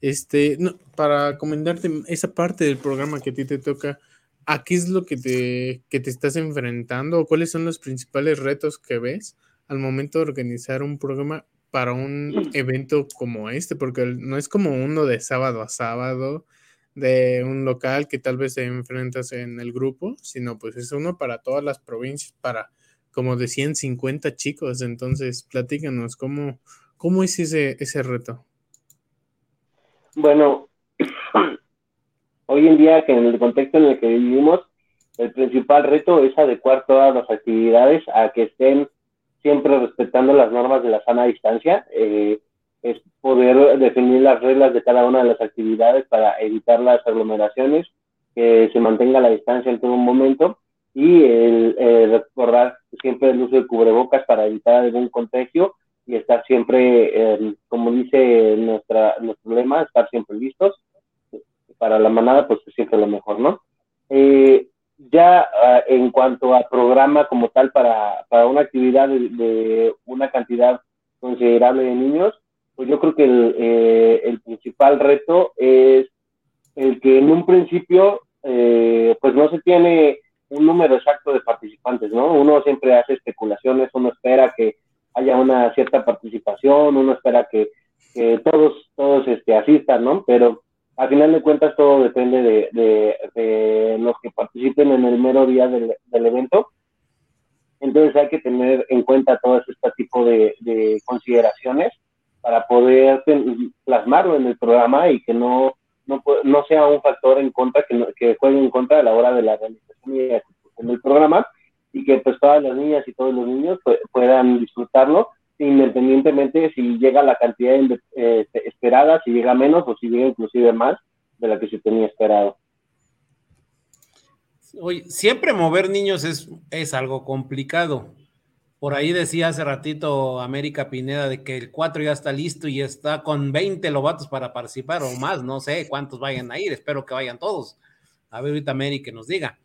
C: Este, no, para comentarte esa parte del programa que a ti te toca, ¿a qué es lo que te, que te estás enfrentando o cuáles son los principales retos que ves al momento de organizar un programa para un evento como este, porque no es como uno de sábado a sábado de un local que tal vez te enfrentas en el grupo, sino pues es uno para todas las provincias, para como decían 50 chicos. Entonces, platícanos, ¿cómo, cómo es ese, ese reto?
G: Bueno, hoy en día, que en el contexto en el que vivimos, el principal reto es adecuar todas las actividades a que estén siempre respetando las normas de la sana distancia. Eh, es poder definir las reglas de cada una de las actividades para evitar las aglomeraciones, que se mantenga la distancia en todo momento y el, recordar siempre el uso de cubrebocas para evitar algún contagio y estar siempre, eh, como dice nuestra, nuestro lema, estar siempre listos. Para la manada, pues siempre lo mejor, ¿no? Eh, ya ah, en cuanto a programa como tal para, para una actividad de, una cantidad considerable de niños, pues yo creo que el, eh, el principal reto es el que en un principio pues no se tiene un número exacto de participantes, ¿no? Uno siempre hace especulaciones, uno espera que haya una cierta participación, uno espera que, todos, todos este, asistan, ¿no? Pero al final de cuentas todo depende de, los que participen en el mero día del, evento. Entonces hay que tener en cuenta todo este tipo de, consideraciones para poder plasmarlo en el programa y que no, no, no sea un factor en contra, que, que juegue en contra a la hora de la realización y ejecución del programa y que pues todas las niñas y todos los niños puedan disfrutarlo independientemente si llega la cantidad eh, esperada, si llega menos o si llega inclusive más de la que se tenía esperado.
F: Oye, siempre mover niños es, es algo complicado. Por ahí decía hace ratito América Pineda de que el 4 ya está listo y está con 20 lobatos para participar o más, no sé cuántos vayan a ir, espero que vayan todos. A ver ahorita América nos diga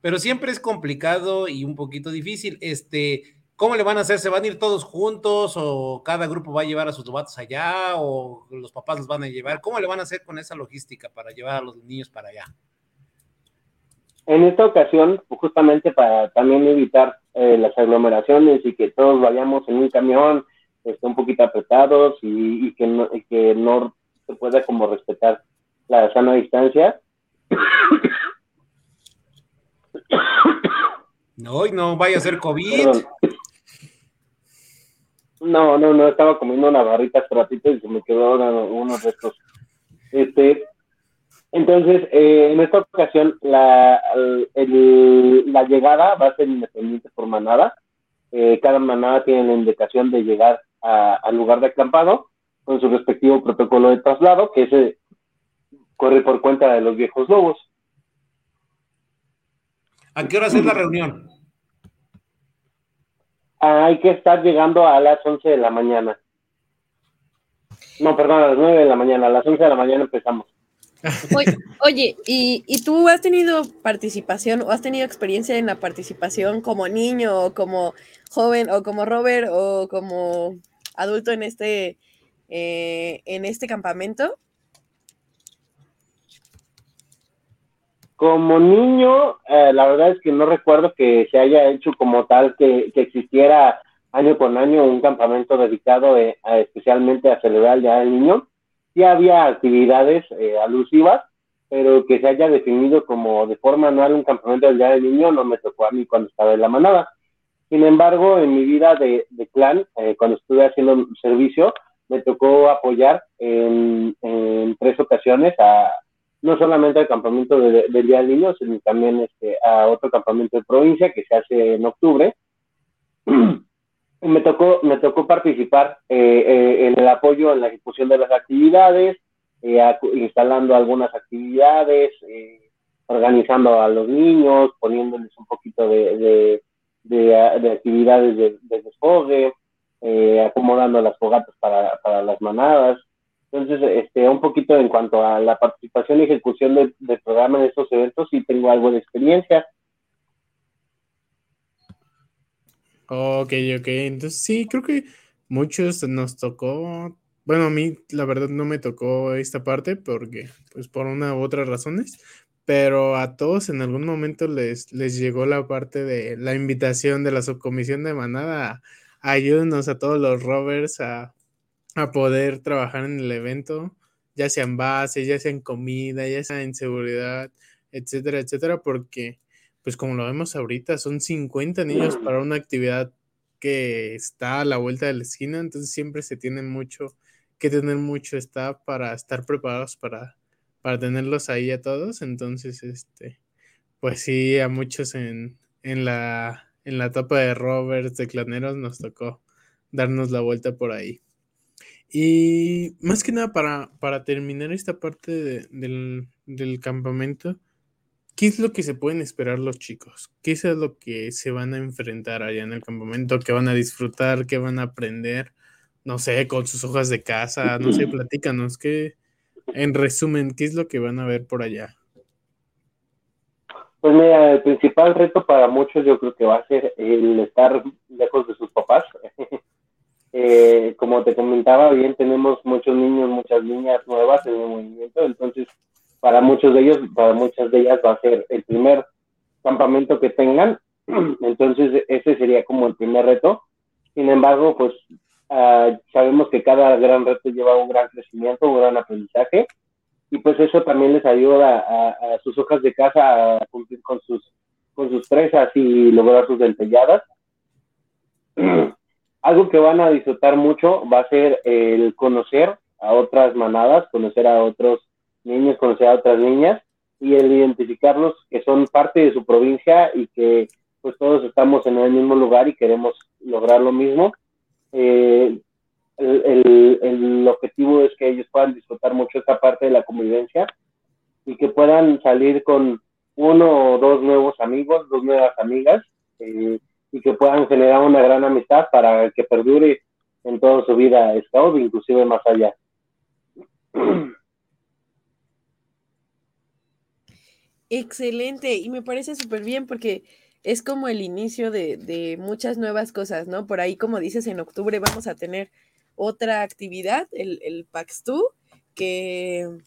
F: pero siempre es complicado y un poquito difícil. Este, ¿Cómo le van a hacer? ¿Se van a ir todos juntos o cada grupo va a llevar a sus novatos allá o los papás los van a llevar? ¿Cómo le van a hacer con esa logística para llevar a los niños para allá?
G: En esta ocasión, justamente para también evitar eh, las aglomeraciones y que todos vayamos en un camión, esté un poquito apretados y, que no, y que no se pueda como respetar la sana distancia, [COUGHS]
F: no, no vaya a ser COVID.
G: No, no, no, estaba comiendo una barrita ratito y se me quedó unos restos. Este, entonces, eh, en esta ocasión, la, la llegada va a ser independiente por manada. Eh, cada manada tiene la indicación de llegar al lugar de acampado con su respectivo protocolo de traslado, que ese corre por cuenta de los viejos lobos.
F: ¿A qué hora es la reunión?
G: Hay que estar llegando a las 11 de la mañana. No, perdón, a las 9 de la mañana. A las 11 de la mañana empezamos. [LAUGHS]
B: Oye, ¿y, tú has tenido participación o has tenido experiencia en la participación como niño o como joven o como Robert o como adulto en este, eh, en este campamento?
G: Como niño, eh, la verdad es que no recuerdo que se haya hecho como tal, que, existiera año con año un campamento dedicado eh, especialmente a celebrar el Día del Niño. Sí había actividades eh, alusivas, pero que se haya definido como de forma anual un campamento del Día del Niño no me tocó a mí cuando estaba en la manada. Sin embargo, en mi vida de, clan, cuando estuve haciendo servicio, me tocó apoyar en tres ocasiones a, no solamente al campamento del Día del Niño, sino también este, a otro campamento de provincia que se hace en octubre. [CLEARS THROAT] me tocó, me tocó participar eh, eh, en el apoyo en la ejecución de las actividades, eh, instalando algunas actividades, organizando a los niños, poniéndoles un poquito de, de, actividades de, de desfogue, acomodando las fogatas para, para las manadas. Entonces, este, un poquito en cuanto a la participación y ejecución del de programa en estos eventos, sí tengo algo de experiencia.
C: Ok, ok. Entonces, sí, creo que muchos nos tocó. Bueno, a mí la verdad no me tocó esta parte porque, pues, por una u otras razones. Pero a todos en algún momento les, les llegó la parte de la invitación de la subcomisión de manada. Ayúdenos a todos los rovers a a poder trabajar en el evento, ya sea en base, ya sea en comida, ya sea en seguridad, etcétera, etcétera, porque, pues como lo vemos ahorita, son 50 niños para una actividad que está a la vuelta de la esquina, entonces siempre se tiene mucho que tener mucho staff para estar preparados para, para tenerlos ahí a todos, entonces, este, pues sí, a muchos en, en la, en la etapa de Roberts, de Claneros, nos tocó darnos la vuelta por ahí. Y más que nada para, para terminar esta parte del, del campamento, ¿qué es lo que se pueden esperar los chicos? ¿Qué es lo que se van a enfrentar allá en el campamento? ¿Qué van a disfrutar? ¿Qué van a aprender? No sé, con sus hojas de casa, no sé, platícanos, ¿qué, en resumen, qué es lo que van a ver por allá?
G: Pues mira, el principal reto para muchos yo creo que va a ser el estar lejos de sus papás. Eh, como te comentaba bien, tenemos muchos niños, muchas niñas nuevas en el movimiento, entonces para muchos de ellos, para muchas de ellas va a ser el primer campamento que tengan, [CLEARS THROAT] entonces ese sería como el primer reto. Sin embargo, pues uh, sabemos que cada gran reto lleva un gran crecimiento, un gran aprendizaje y pues eso también les ayuda a, sus hojas de casa a cumplir con sus, con sus presas y lograr sus dentelladas. [CLEARS THROAT] Algo que van a disfrutar mucho va a ser el conocer a otras manadas, conocer a otros niños, conocer a otras niñas y el identificarlos que son parte de su provincia y que pues todos estamos en el mismo lugar y queremos lograr lo mismo. Eh, el, el, objetivo es que ellos puedan disfrutar mucho esta parte de la convivencia y que puedan salir con uno o dos nuevos amigos, dos nuevas amigas eh, y que puedan generar una gran amistad para que perdure en toda su vida scout, inclusive más allá.
B: Excelente, y me parece súper bien porque es como el inicio de, de, muchas nuevas cosas, ¿no? Por ahí, como dices, en octubre vamos a tener otra actividad, el, el PAX2, que,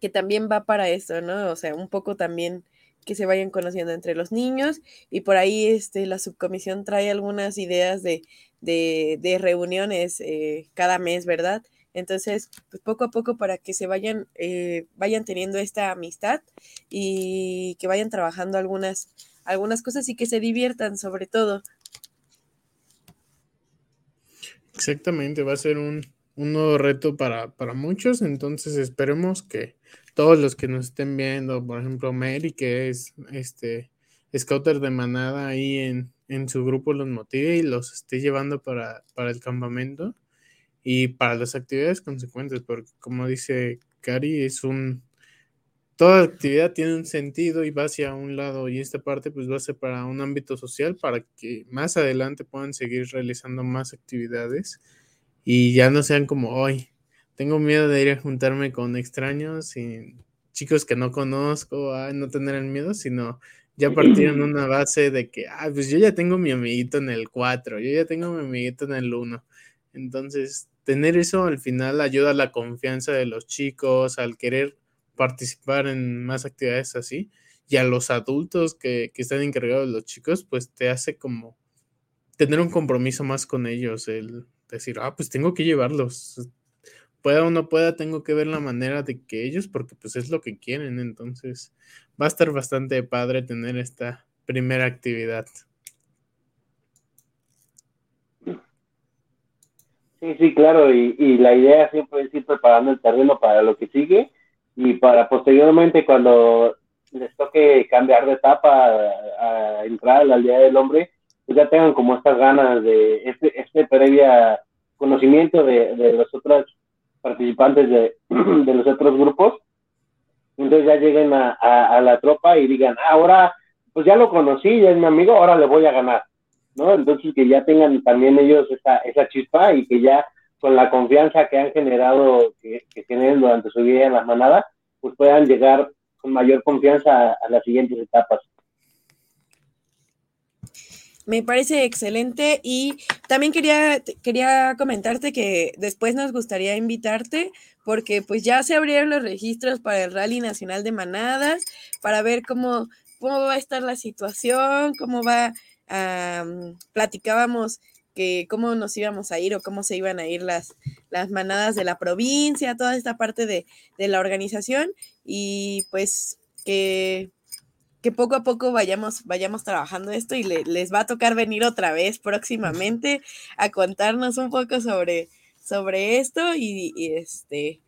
B: que también va para eso, ¿no? O sea, un poco también que se vayan conociendo entre los niños y por ahí este, la subcomisión trae algunas ideas de, de, reuniones eh, cada mes, ¿verdad? Entonces, pues poco a poco para que se vayan, eh, vayan teniendo esta amistad y que vayan trabajando algunas, algunas cosas y que se diviertan sobre todo.
C: Exactamente, va a ser un, nuevo reto para, muchos, entonces esperemos que todos los que nos estén viendo, por ejemplo, Mary, que es este scouter de manada ahí en, en su grupo, los motive y los esté llevando para, para el campamento y para las actividades consecuentes, porque como dice Cari, es un, toda actividad tiene un sentido y va hacia un lado y esta parte pues va a ser para un ámbito social para que más adelante puedan seguir realizando más actividades y ya no sean como hoy. Tengo miedo de ir a juntarme con extraños y chicos que no conozco, a no tener el miedo, sino ya partieron una base de que, ah, pues yo ya tengo mi amiguito en el 4, yo ya tengo mi amiguito en el 1. Entonces, tener eso al final ayuda a la confianza de los chicos, al querer participar en más actividades así. Y a los adultos que, están encargados de los chicos, pues te hace como tener un compromiso más con ellos, el decir, ah, pues tengo que llevarlos. Pueda o no pueda, tengo que ver la manera de que ellos, porque pues es lo que quieren. Entonces, va a estar bastante padre tener esta primera actividad.
G: Sí, sí, claro, y, la idea siempre es ir preparando el terreno para lo que sigue y para posteriormente cuando les toque cambiar de etapa a, entrar a la aldea del hombre, pues ya tengan como estas ganas de este, este previa conocimiento de, de los otros participantes [CLEARS THROAT] de, los otros grupos. Entonces ya lleguen a, la tropa y digan, ah, ahora, pues ya lo conocí, ya es mi amigo, ahora le voy a ganar, ¿no? Entonces que ya tengan también ellos esa, esa chispa y que ya con la confianza que han generado, que, tienen durante su vida en las manadas, pues puedan llegar con mayor confianza a, las siguientes etapas.
B: Me parece excelente y también quería, quería comentarte que después nos gustaría invitarte porque pues ya se abrieron los registros para el Rally Nacional de Manadas, para ver cómo, cómo va a estar la situación, cómo va, platicábamos que cómo nos íbamos a ir o cómo se iban a ir las, las manadas de la provincia, toda esta parte de, la organización y pues que, que, poco a poco vayamos, vayamos trabajando esto y les va a tocar venir otra vez próximamente a contarnos un poco sobre, sobre esto y, este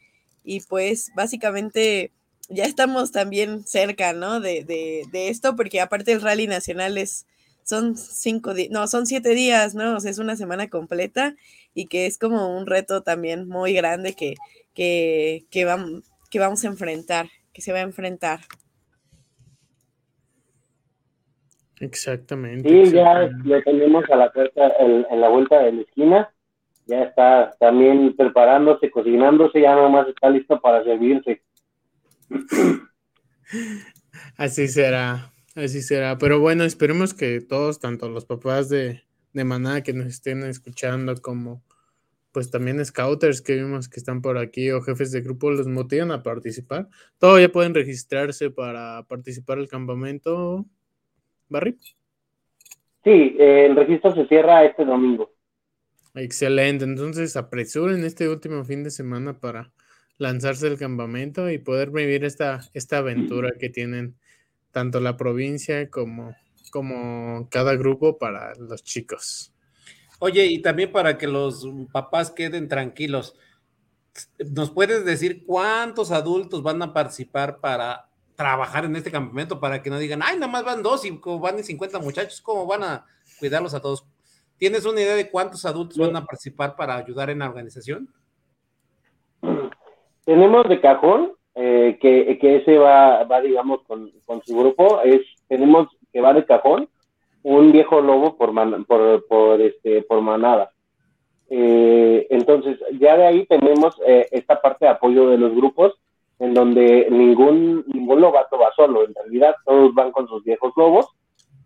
B: y pues básicamente ya estamos también cerca, ¿no? De, de, esto, porque aparte el rally nacional es, son cinco días, no, son siete días, ¿no? O sea, es una semana completa y que es como un reto también muy grande que, que, que, que vamos a enfrentar, que se va a enfrentar.
C: Exactamente.
G: Sí, ya le tenemos a la puerta en, la vuelta de la esquina. Ya está también preparándose, cocinándose, ya nomás está listo para servirse. [CLEARS THROAT]
C: Así será, así será. Pero bueno, esperemos que todos, tanto los papás de, de Maná que nos estén escuchando, como pues también scouters que vimos que están por aquí o jefes de grupo los motivan a participar. Todavía pueden registrarse para participar el campamento, Barry.
G: Sí, el registro se cierra este domingo.
C: Excelente, entonces apresuren este último fin de semana para lanzarse al campamento y poder vivir esta, esta aventura que tienen tanto la provincia como, como cada grupo para los chicos.
F: Oye, y también para que los papás queden tranquilos, ¿nos puedes decir cuántos adultos van a participar para trabajar en este campamento? Para que no digan, ay, nada más van dos y van 50 muchachos, ¿cómo van a cuidarlos a todos? ¿Tienes una idea de cuántos adultos van a participar para ayudar en la organización?
G: Tenemos de cajón, eh, que, que, ese va, va digamos, con, con, su grupo, es, tenemos que va de cajón un viejo lobo por, por, por, este, por manada. Eh, entonces, ya de ahí tenemos eh, esta parte de apoyo de los grupos, en donde ningún, ningún lobato va solo, en realidad todos van con sus viejos lobos.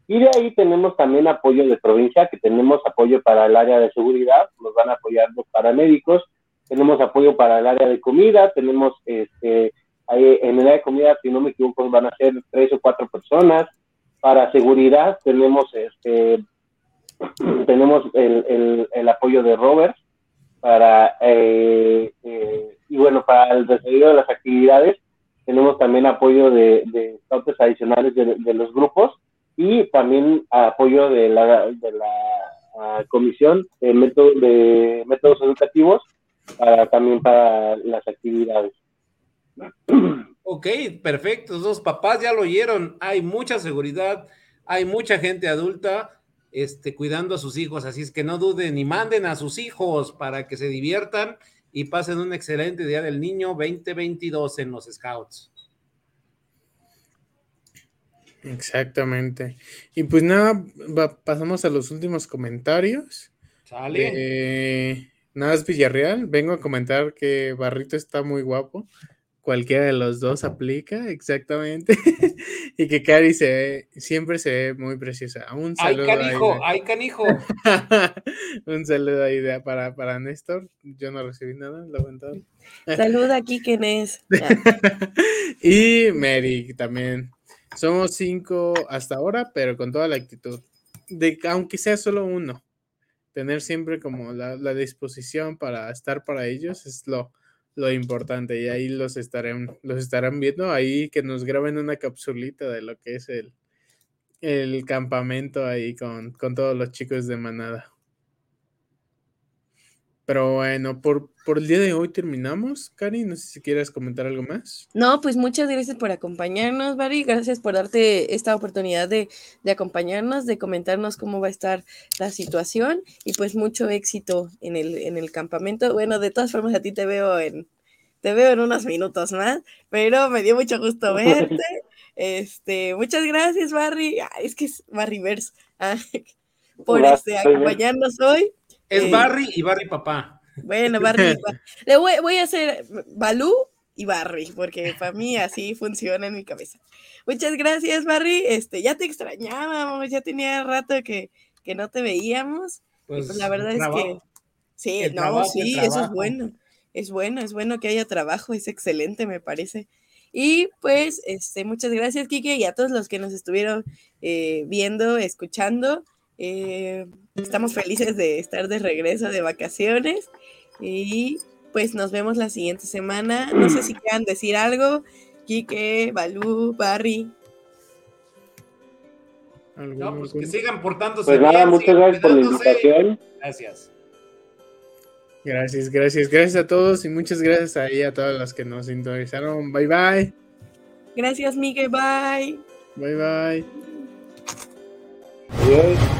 G: Y de ahí tenemos también apoyo de provincia, que tenemos apoyo para el área de seguridad, nos van a apoyar los paramédicos, tenemos apoyo para el área de comida, tenemos este, en el área de comida, si no me equivoco, van a ser tres o cuatro personas. Para seguridad tenemos este [CLEARS THROAT] tenemos el, el, apoyo de Robert para eh, eh, y bueno para el desarrollo de las actividades tenemos también apoyo de, de adicionales de, los grupos y también apoyo de la, ah, comisión de, método, de métodos educativos para también para las actividades.
F: Ok, perfecto. Los papás ya lo oyeron. Hay mucha seguridad, hay mucha gente adulta este, cuidando a sus hijos. Así es que no duden y manden a sus hijos para que se diviertan y pasen un excelente Día del Niño 2022 en los Scouts.
C: Exactamente. Y pues nada, pasamos a los últimos comentarios.
F: Sale.
C: Eh, nada es Villarreal. Vengo a comentar que Barrito está muy guapo cualquiera de los dos aplica, exactamente. [LAUGHS] y que Cari se siempre se ve muy preciosa. Un saludo.
F: ¡Ay, canijo! ¡Ay, [LAUGHS] canijo!
C: Un saludo ahí para, para Néstor. Yo no recibí nada, lamentado.
B: Saluda aquí, ¿quién es?
C: y Mary también. Somos cinco hasta ahora, pero con toda la actitud. De aunque sea solo uno, tener siempre como la, la disposición para estar para ellos es lo, lo importante y ahí los estarán, los estarán viendo, ahí que nos graben una capsulita de lo que es el, el campamento ahí con, con todos los chicos de manada. Pero bueno, por, por el día de hoy terminamos. Cari, no sé si quieres comentar algo más.
B: No, pues muchas gracias por acompañarnos, Bari. Gracias por darte esta oportunidad de, de, acompañarnos, de comentarnos cómo va a estar la situación y pues mucho éxito en el, en el campamento. Bueno, de todas formas a ti te veo en, te veo en unos minutos más, pero me dio mucho gusto [LAUGHS] verte. Este, muchas gracias, Barry. es que es Barryverse. Ah, [LAUGHS] por este, acompañarnos hoy.
F: Es eh, Barry y Barry papá.
B: Bueno, Barry. [LAUGHS] Le voy, voy, a hacer Balú y Barry, porque para mí así funciona en mi cabeza. Muchas gracias, Barry. Este, ya te extrañábamos, ya tenía rato que, que no te veíamos. Pues, pues la verdad es que sí, no, sí, eso es bueno. Es bueno, es bueno que haya trabajo, es excelente, me parece. Y pues, este, muchas gracias, Kike, y a todos los que nos estuvieron eh, viendo, escuchando. Eh, estamos felices de estar de regreso de vacaciones y pues nos vemos la siguiente semana. No sé si quieran decir algo. Quique, Balú, Barry.
F: No, pues que sigan portándose
G: pues nada, muchas gracias por la invitación.
F: Gracias.
C: Gracias, gracias, gracias a todos y muchas gracias ahí a todas las que nos sintonizaron. Bye bye.
B: Gracias, Miguel. Bye.
C: Bye bye.
G: Adiós.